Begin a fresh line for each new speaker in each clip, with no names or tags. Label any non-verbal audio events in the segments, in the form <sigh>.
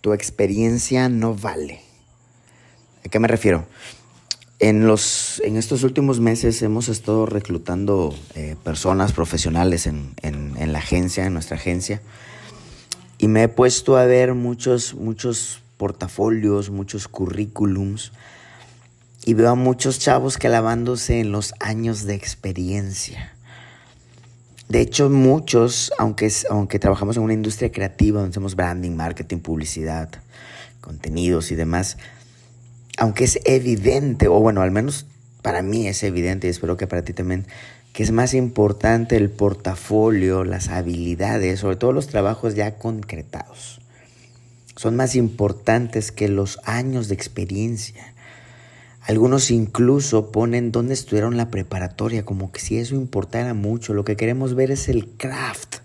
tu experiencia no vale. ¿A qué me refiero? En, los, en estos últimos meses hemos estado reclutando eh, personas profesionales en, en, la agencia, en nuestra agencia, y me he puesto a ver muchos, muchos portafolios, muchos currículums, y veo a muchos chavos clavándose en los años de experiencia. De hecho, muchos, aunque, aunque trabajamos en una industria creativa, donde hacemos branding, marketing, publicidad, contenidos y demás, aunque es evidente, o bueno, al menos para mí es evidente y espero que para ti también, que es más importante el portafolio, las habilidades, sobre todo los trabajos ya concretados. Son más importantes que los años de experiencia. Algunos incluso ponen dónde estudiaron la preparatoria, como que si eso importara mucho. Lo que queremos ver es el craft,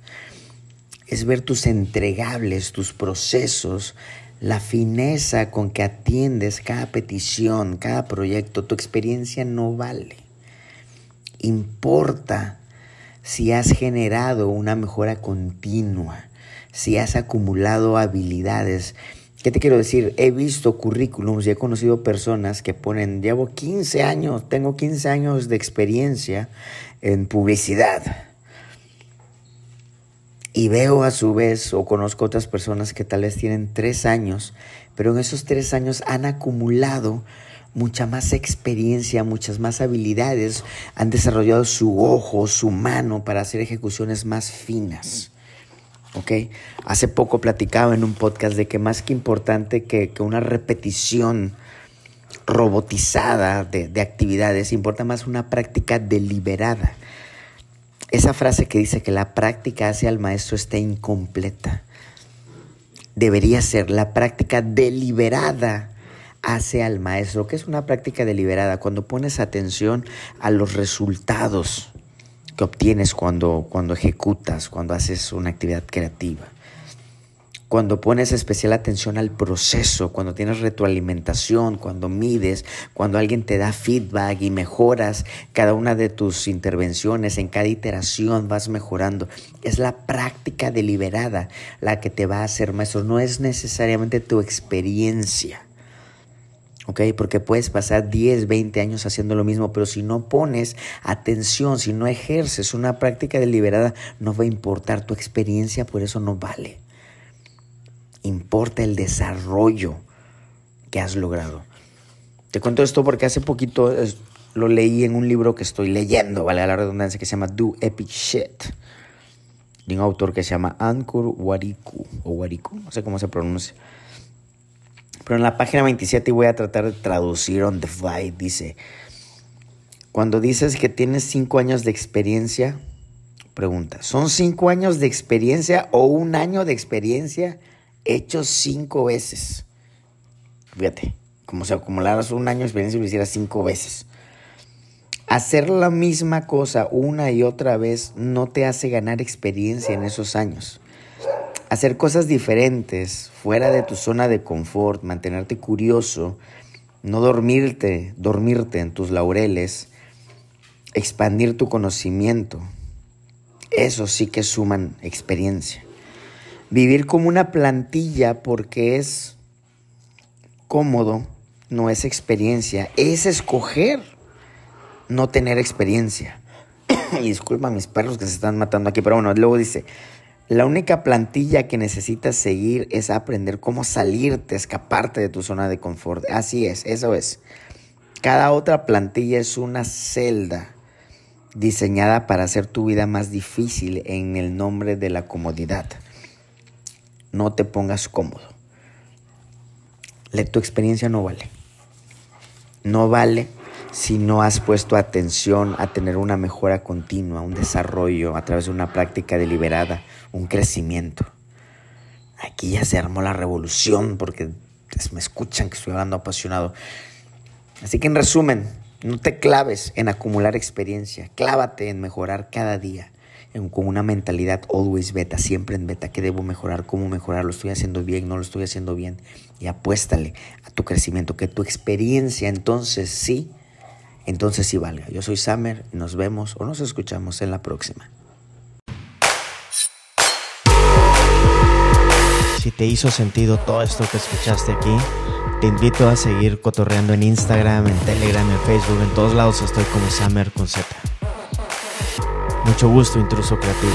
es ver tus entregables, tus procesos, la fineza con que atiendes cada petición, cada proyecto. Tu experiencia no vale. Importa si has generado una mejora continua, si has acumulado habilidades ¿Qué te quiero decir? He visto currículums y he conocido personas que ponen, llevo 15 años, tengo 15 años de experiencia en publicidad. Y veo a su vez, o conozco otras personas que tal vez tienen 3 años, pero en esos 3 años han acumulado mucha más experiencia, muchas más habilidades, han desarrollado su ojo, su mano para hacer ejecuciones más finas. ¿Ok? Hace poco platicaba en un podcast de que más que importante que, una repetición robotizada de, de, actividades, importa más una práctica deliberada. Esa frase que dice que la práctica hace al maestro está incompleta. Debería ser la práctica deliberada hace al maestro. ¿Qué es una práctica deliberada? Cuando pones atención a los resultados que obtienes cuando, cuando ejecutas, cuando haces una actividad creativa. Cuando pones especial atención al proceso, cuando tienes retroalimentación, cuando mides, cuando alguien te da feedback y mejoras cada una de tus intervenciones, en cada iteración vas mejorando. Es la práctica deliberada la que te va a hacer maestro, no es necesariamente tu experiencia. ¿Ok? Porque puedes pasar 10, 20 años haciendo lo mismo, pero si no pones atención, si no ejerces una práctica deliberada, no va a importar tu experiencia, por eso no vale. Importa el desarrollo que has logrado. Te cuento esto porque hace poquito lo leí en un libro que estoy leyendo, vale la redundancia, que se llama Do Epic Shit, de un autor que se llama Ankur Wariku, o Wariku, no sé cómo se pronuncia. Pero en la página 27 voy a tratar de traducir on the fly. Dice, cuando dices que tienes cinco años de experiencia, pregunta, ¿son cinco años de experiencia o un año de experiencia hecho cinco veces? Fíjate, como si acumularas un año de experiencia y lo hicieras cinco veces. Hacer la misma cosa una y otra vez no te hace ganar experiencia en esos años hacer cosas diferentes, fuera de tu zona de confort, mantenerte curioso, no dormirte, dormirte en tus laureles, expandir tu conocimiento. Eso sí que suman experiencia. Vivir como una plantilla porque es cómodo, no es experiencia, es escoger no tener experiencia. <coughs> disculpa a mis perros que se están matando aquí, pero bueno, luego dice, la única plantilla que necesitas seguir es aprender cómo salirte, escaparte de tu zona de confort. Así es, eso es. Cada otra plantilla es una celda diseñada para hacer tu vida más difícil en el nombre de la comodidad. No te pongas cómodo. Tu experiencia no vale. No vale si no has puesto atención a tener una mejora continua, un desarrollo a través de una práctica deliberada, un crecimiento. Aquí ya se armó la revolución porque me escuchan que estoy hablando apasionado. Así que en resumen, no te claves en acumular experiencia, clávate en mejorar cada día con una mentalidad always beta, siempre en beta, ¿qué debo mejorar? ¿Cómo mejorar? ¿Lo estoy haciendo bien? ¿No lo estoy haciendo bien? Y apuéstale a tu crecimiento, que tu experiencia entonces sí entonces sí valga. Yo soy Summer nos vemos o nos escuchamos en la próxima.
si te hizo sentido todo esto que escuchaste aquí, te invito a seguir cotorreando en Instagram, en Telegram, en Facebook, en todos lados estoy como Summer con Z. Mucho gusto, intruso creativo.